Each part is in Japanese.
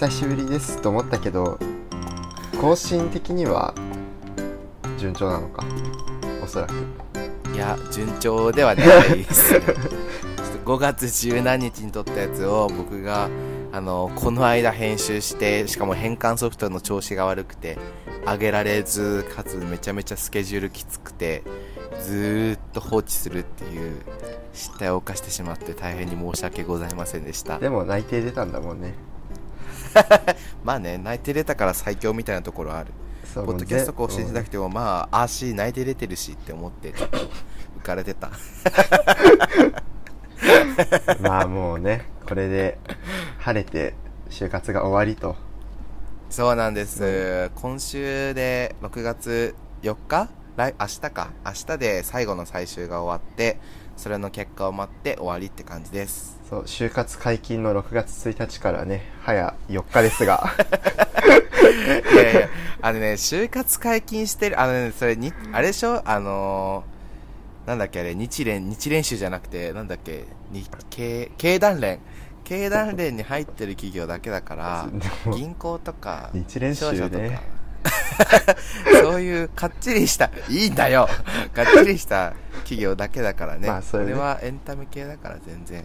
久しぶりですと思ったけど更新的には順調なのかおそらく。いや順調ではないです。ねちょっと5月十何日に撮ったやつを僕があのこの間編集してしかも変換ソフトの調子が悪くて上げられずかつめちゃめちゃスケジュールきつくてずーっと放置するっていう失態を犯してしまって大変に申し訳ございませんでした。でも内定出たんだもんね まあね内定出たから最強みたいなところある。ポッドキャスト更新しなくてもまああーし内定出てるしって思ってちょっと浮かれてた。う んまあもうねこれで晴れて就活が終わりと。そうなんです、今週で6月4日来明日か。明日で最後の最終が終わってそれの結果を待って終わりって感じです。そう就活解禁の6月1日からね早4日ですが。いやいやあのね就活解禁してるあのねそれにあれでしょ？あのーなんだっけあれ日練日練習じゃなくてなんだっけ？日経経団連。経団連に入ってる企業だけだから 銀行とか日練習ね。商社とか そういうかっちりしたいいんだよ。かっちりした企業だけだからね,、まあそれね。れはエンタメ系だから全然。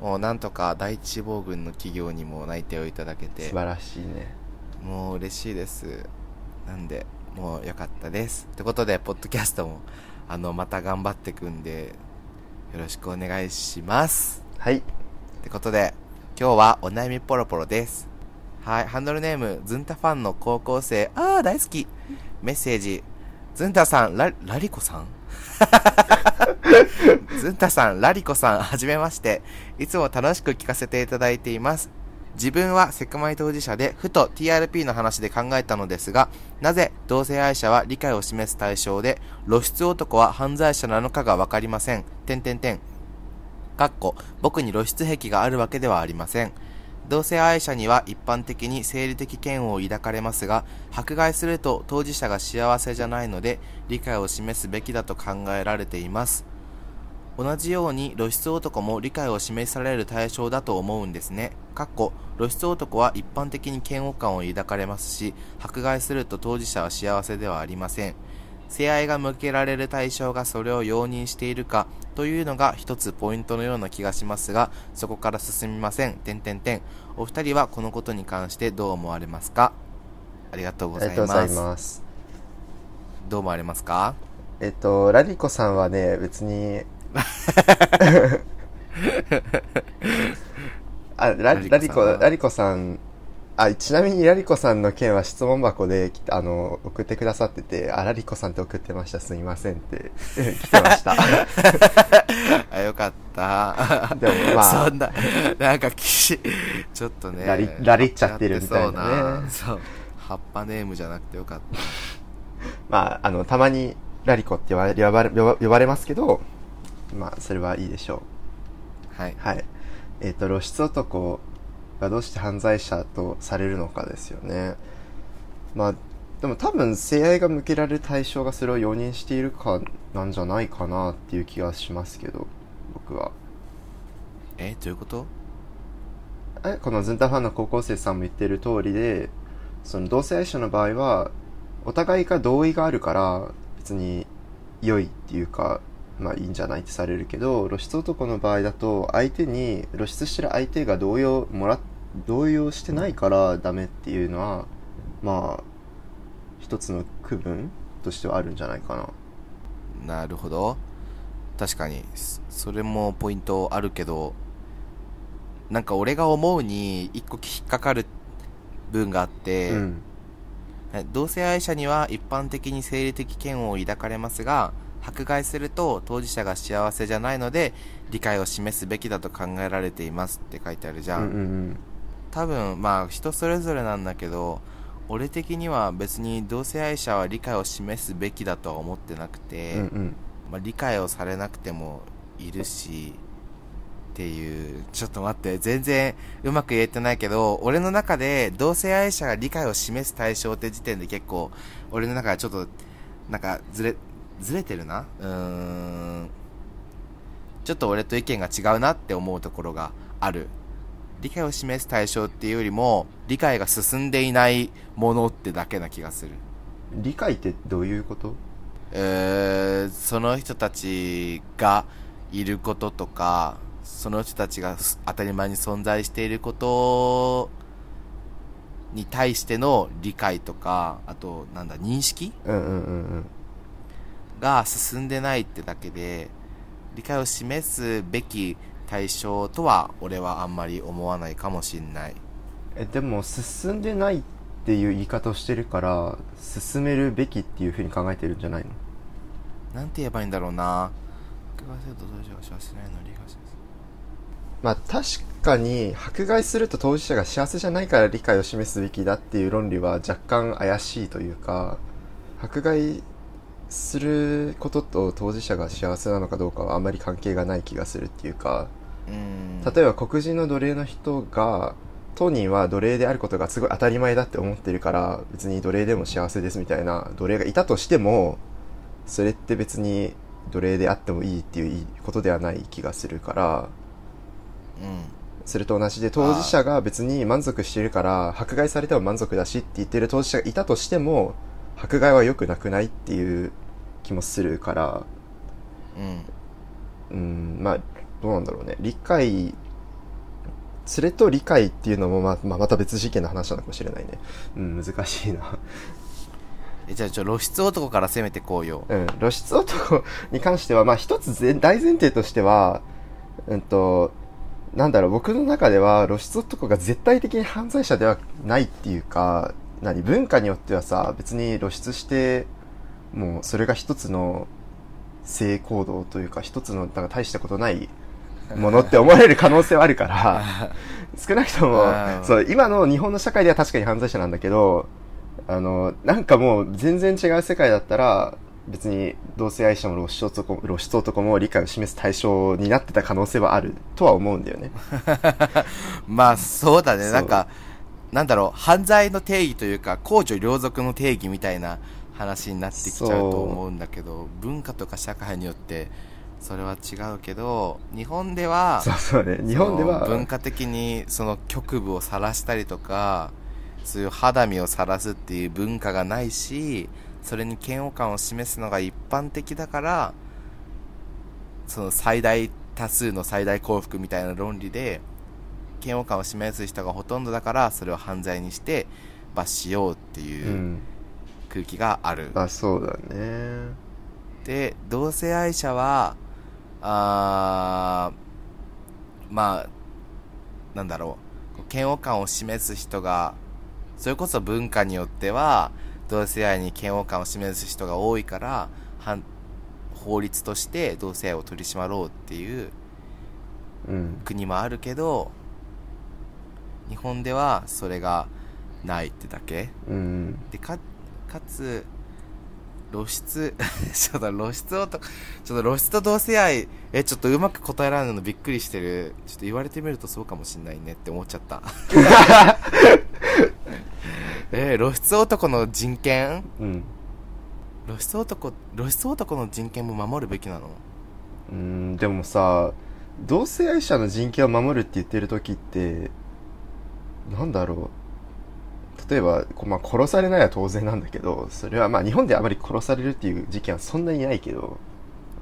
もうなんとか第一志望軍の企業にも内定をいただけて。素晴らしいね。もう嬉しいです。なんでもう良かったです。ってことでポッドキャストもあのまた頑張っていくんでよろしくお願いします。はい。ってことで、今日はお悩みポロポロです。はい、ハンドルネーム、ズンタファンの高校生、あー大好き。メッセージ、ズンタさん、ラ、ラリコさん？ズンタさん、ラリコさん、はじめまして。いつも楽しく聞かせていただいています。自分はセクマイ当事者で、ふと TRP の話で考えたのですが、なぜ同性愛者は理解を示す対象で、露出男は犯罪者なのかがわかりません。てんてんてん。かっこ僕に露出癖があるわけではありません。同性愛者には一般的に生理的嫌悪を抱かれますが、迫害すると当事者が幸せじゃないので、理解を示すべきだと考えられています。同じように露出男も理解を示される対象だと思うんですね。かっこ露出男は一般的に嫌悪感を抱かれますし、迫害すると当事者は幸せではありません。性愛が向けられる対象がそれを容認しているかというのが一つポイントのような気がしますが、そこから進みません。点点点。お二人はこのことに関してどう思われますか？ありがとうごあざいます。りがとうございますどう思われますか？えっとラリコさんはね別に あララリコラリコさんあちなみにラリコさんの件は質問箱できあの送ってくださっててあラリコさんって送ってましたすみませんって 来てました あ、よかった。でもまあそんな、なんかきし、ちょっとね。ラリラリっちゃってるみたいなねそうなそう。葉っぱネームじゃなくてよかった。まああのたまにラリコって呼ばれ呼ばれ呼ばれますけどまあそれはいいでしょうはい。はい。えっ、と、露出男がどうして犯罪者とされるのかですよね。まあ、でも多分、性愛が向けられる対象がそれを容認しているかなんじゃないかなっていう気がしますけど、僕は。え、どういうこと？えこのズンタファンの高校生さんも言ってる通りで、その同性愛者の場合は、お互いが同意があるから、別に良いっていうか、まあいいんじゃないってされるけど、露出男の場合だと、相手に、露出してる相手が同意をもら、同意をしてないからダメっていうのは、まあ、一つの区分としてはあるんじゃないかな。なるほど。確かに、そそれもポイントあるけど、なんか俺が思うに一個引っかかる分があって、うん。同性愛者には一般的に生理的嫌悪を抱かれますが、迫害すると当事者が幸せじゃないので理解を示すべきだと考えられていますって書いてあるじゃ。うんんうん多分まあ人それぞれなんだけど、俺的には別に同性愛者は理解を示すべきだとは思ってなくて、うん。うんうん。まあ、理解をされなくてもいるし、っていう、ちょっと待って、全然うまく言えてないけど、俺の中で同性愛者が理解を示す対象って時点で結構、俺の中でちょっと、なんかずれ、ずれてるなうーん。ちょっと俺と意見が違うなって思うところがある。理解を示す対象っていうよりも、理解が進んでいないものってだけな気がする。理解ってどういうこと？えー、その人たちがいることとか、その人たちが当たり前に存在していることに対しての理解とか、あと、なんだ、認識？うんうんうんうん。が進んでないってだけで、理解を示すべき対象とは、俺はあんまり思わないかもしんない。え、でも進んでないっていう言い方をしてるから、進めるべきっていうふうに考えてるんじゃないの？なんて言えばいいんだろうな。迫害すると当事者が幸せないのを理解します。まあ確かに迫害すると当事者が幸せじゃないから理解を示すべきだっていう論理は若干怪しいというか迫害することと当事者が幸せなのかどうかはあまり関係がない気がするっていうかうん。例えば黒人の奴隷の人が当人は奴隷であることがすごい当たり前だって思ってるから別に奴隷でも幸せですみたいな奴隷がいたとしてもそれって別に奴隷であってもいいっていうことではない気がするからうん。それと同じで当事者が別に満足しているから迫害されても満足だしって言ってる当事者がいたとしても迫害は良くなくないっていう気もするからうん。うんまあどうなんだろうね理解それと理解っていうのもまあ、まあ、また別事件の話なのかもしれないねうん難しいなえ、じゃあ、ちょ、露出男から攻めてこうよ。うん露出男に関してはまあ一つ前大前提としてはうんとなんだろう僕の中では露出男が絶対的に犯罪者ではないっていうか何文化によってはさ別に露出してもうそれが一つの性行動というか一つのなんか大したことない ものって思われる可能性はあるから 少なくともうんそう今の日本の社会では確かに犯罪者なんだけどあのなんかもう全然違う世界だったら別に同性愛者も露出男も露出男も理解を示す対象になってた可能性はあるとは思うんだよね。まあ、そうだね。なんか、なんだろう、犯罪の定義というか、公序良俗の定義みたいな話になってきちゃうと思うんだけど、文化とか社会によって、それは違うけど、日本では、そうそうね。日本では文化的にその局部を晒したりとか、そういう肌身を晒すっていう文化がないし、それに嫌悪感を示すのが一般的だから、その最大多数の最大幸福みたいな論理で、嫌悪感を示す人がほとんどだから、それを犯罪にして罰しようってう。いうん空気がある。まあそうだね。で、同性愛者は、あーまあ、なんだろう、嫌悪感を示す人が、それこそ文化によっては、同性愛に嫌悪感を示す人が多いから、反法律として同性愛を取り締まろうっていううん。国もあるけど、日本ではそれがないってだけ。うん。でかかつ露出 ちょっと露出をとちょっと露出と同性愛えちょっとうまく答えられないのびっくりしてるちょっと言われてみるとそうかもしんないねって思っちゃった えー露出男の人権？うん。露出男露出男の人権も守るべきなの？うん、でもさ、同性愛者の人権を守るって言ってる時って、なんだろう。例えば、こうまあ、殺されないは当然なんだけど、それはまあ日本であまり殺されるっていう事件はそんなにないけど、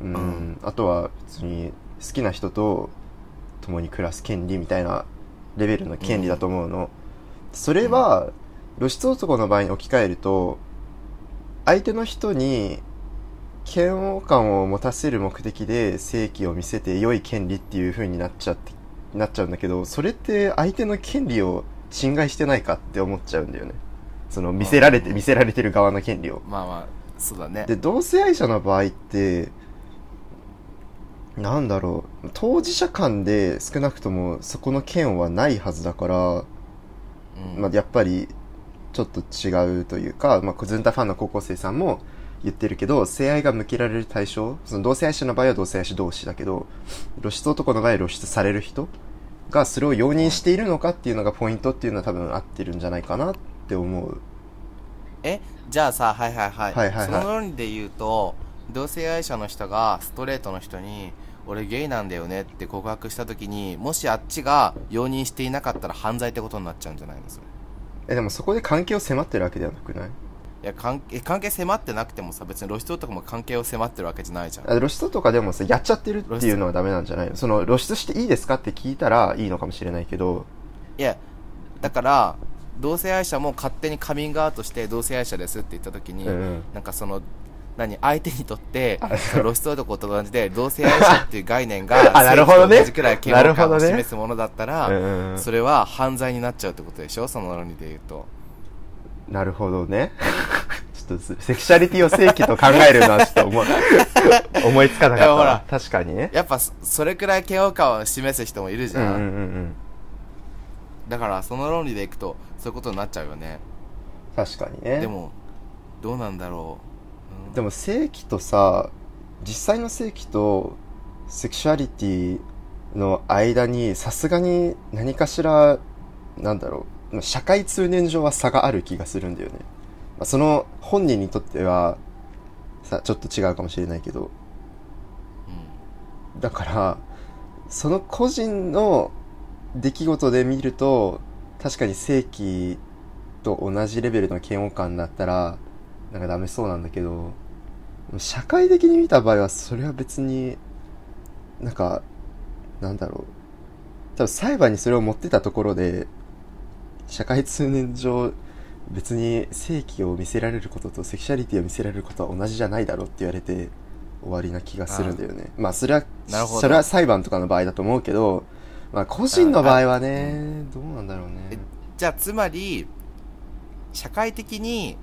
うん、うんあとは普通に好きな人と共に暮らす権利みたいなレベルの権利だと思うの。それは、露出男の場合に置き換えると、相手の人に嫌悪感を持たせる目的で正義を見せて良い権利っていう風になっちゃってなっちゃうんだけどそれって相手の権利を侵害してないかって思っちゃうんだよね。その見せられてうん見せられてる側の権利を。まあまあそうだね。で同性愛者の場合ってなんだろう。当事者間で少なくともそこの権はないはずだからうん。まあ、やっぱりちょっと違うというか、まあ、ズンタファンの高校生さんも言ってるけど性愛が向けられる対象その同性愛者の場合は同性愛者同士だけど露出男の場合は露出される人がそれを容認しているのかっていうのがポイントっていうのは多分合ってるんじゃないかなって思う。え？じゃあさはいはいはい,、はいはいはい。その論理で言うと同性愛者の人がストレートの人に俺ゲイなんだよねって告白した時にもしあっちが容認していなかったら犯罪ってことになっちゃうんじゃないの？それ。えでもそこで関係を迫ってるわけではなくない？いや関係関係迫ってなくてもさ別に露出男も関係を迫ってるわけじゃないじゃん。あ露出とかでもさやっちゃってるっていうのはダメなんじゃないの？その露出していいですかって聞いたらいいのかもしれないけど。いやだから同性愛者も勝手にカミングアウトして同性愛者ですって言った時に、うんうん。なんかその何相手にとって露出男と同じで同性愛者っていう概念が あなるほどね。同じくらい嫌悪感を示すものだったら、うんうんうん。それは犯罪になっちゃうってことでしょ？その論理で言うとなるほどね。ちょっとセクシャリティを正規と考えるのはちょっと思い思いつかなかった確かにね。やっぱそそれくらい嫌悪感を示す人もいるじゃん、うんうんうんうん。だからその論理でいくとそういうことになっちゃうよね。確かにね。でもどうなんだろう、うん。でも正規とさ実際の正規とセクシュアリティの間にさすがに何かしらなんだろう。まあ社会通念上は差がある気がするんだよね、まあ、その本人にとってはさちょっと違うかもしれないけど。だからその個人の出来事で見ると確かに正規と同じレベルの嫌悪感だったらなんかダメそうなんだけど社会的に見た場合はそれは別になんかなんだろう。多分裁判にそれを持ってたところで社会通念上別に正規を見せられることとセクシャリティを見せられることは同じじゃないだろうって言われて終わりな気がするんだよね。まあそれはそれは裁判とかの場合だと思うけどまあ個人の場合はねどうなんだろうね。じゃあつまり社会的に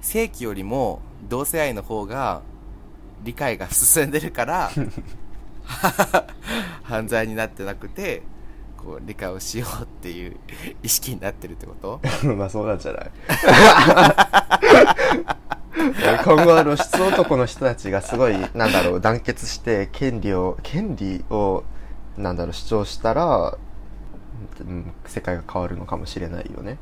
正規よりも同性愛の方が理解が進んでるから 犯罪になってなくてこう理解をしようっていう意識になってるってこと？まあそうなんじゃない？今後は露出男の人たちがすごい、なんだろう、団結して、権利を、権利を、なんだろう、主張したら、うん、世界が変わるのかもしれないよね。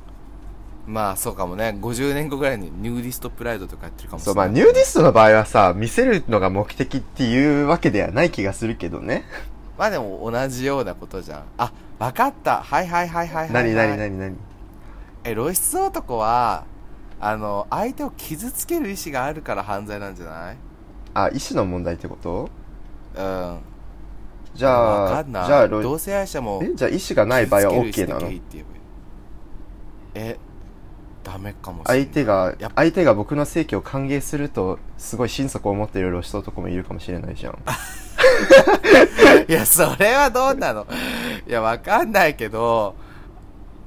まあそうかもね50年後ぐらいにヌーディストプライドとかやってるかもしそう、れないまあ、ヌーディストの場合はさ、見せるのが目的っていうわけではない気がするけどね。まあでも同じようなことじゃん。あわかった。はいはいはいはいはい、はい、何何何何？え露出男はあの相手を傷つける意思があるから犯罪なんじゃない？あ、意思の問題ってこと？うん。じゃあ、わかんない。じゃあ、露同性愛者もえじゃあ意思がない場合は OK なの？えダメかもしれない。相手が相手が僕の正規を歓迎すると、すごい心底思っている露出男もいるかもしれないじゃん。いや、それはどうなの？いや、わかんないけど、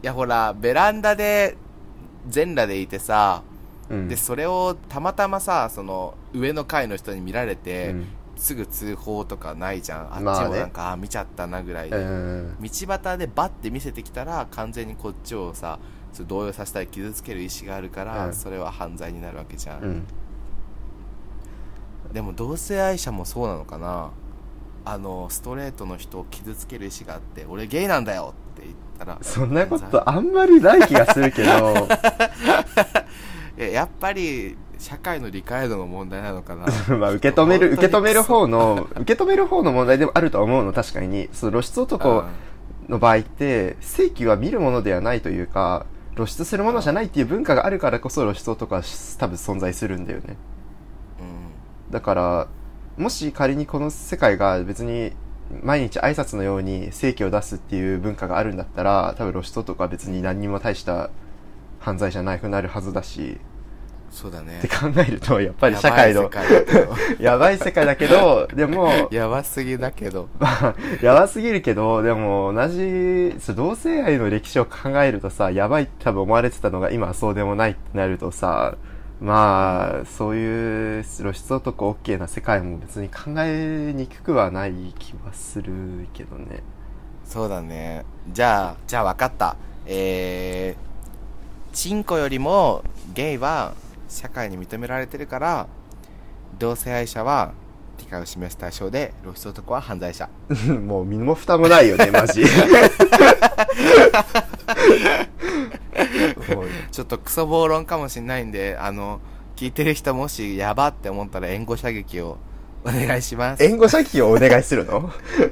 いや、ほら、ベランダで、全裸でいてさ、うん。で、それをたまたまさ、その、上の階の人に見られて、うんすぐ通報とかないじゃん。あっちもなんか、あ、見ちゃったなぐらいで。うん。道端でバッて見せてきたら、完全にこっちをさ、動揺させたり傷つける意思があるから、うんそれは犯罪になるわけじゃん。でも同性愛者もそうなのかな？あのストレートの人を傷つける意思があって俺ゲイなんだよって言ったらそんなことあんまりない気がするけど、いややっぱり社会の理解度の問題なのかな。まあ受け止める、受け止める方の、受け止める方の問題でもあるとは思うの、確かに。その露出男の場合って、正規は見るものではないというか、露出するものじゃないっていう文化があるからこそ露出男は多分存在するんだよね。うん。だから、もし仮にこの世界が別に毎日挨拶のように正規を出すっていう文化があるんだったら、多分露出男は別に何にも大した犯罪じゃなくなるはずだし、そうだね。って考えると、やっぱり社会の、やばい世界だけど。やばい世界だけど、でも、やばすぎだけど。まあ、やばすぎるけど、でも同じ、同性愛の歴史を考えるとさ、やばいって多分思われてたのが今はそうでもないってなるとさ、まあ、そういう露出男 OK な世界も別に考えにくくはない気はするけどね。そうだねじゃあじゃあ分かったえー、チンコよりもゲイは社会に認められてるから同性愛者は理解を示す対象で露出男は犯罪者 もう身も蓋もないよね、マジ。ちょっとクソ暴論かもしんないんで、あの、聞いてる人もしやばって思ったら援護射撃をお願いします。援護射撃をお願いするの？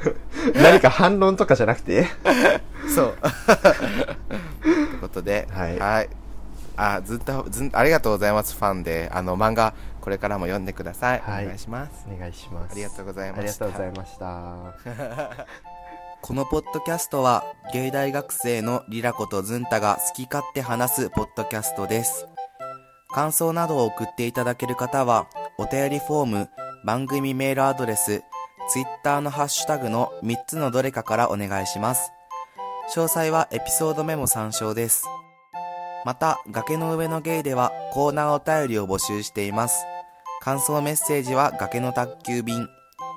何か反論とかじゃなくて？そう。ということで、はいあ、ずっと、ずん、ありがとうございます、ファンで。あの、漫画、これからも読んでください。はいお願いします。お願いします。ありがとうございまありがしたとうございました。このポッドキャストは、芸大学生のリラコとズンタが好き勝手話すポッドキャストです。感想などを送っていただける方は、お便りフォーム、番組メールアドレス、ツイッターのハッシュタグの3つのどれかからお願いします。詳細はエピソードメモ参照です。また、崖の上のゲイではコーナーお便りを募集しています。感想メッセージは崖の宅急便。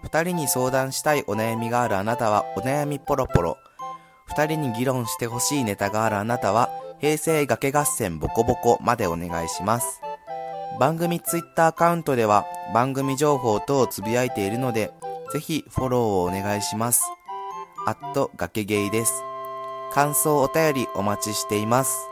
二人に相談したいお悩みがあるあなたはお悩みポロポロ。二人に議論してほしいネタがあるあなたは平成崖合戦ボコボコまでお願いします。番組ツイッターアカウントでは番組情報等をつぶやいているので、ぜひフォローをお願いします。アット崖ゲイです。感想お便りお待ちしています。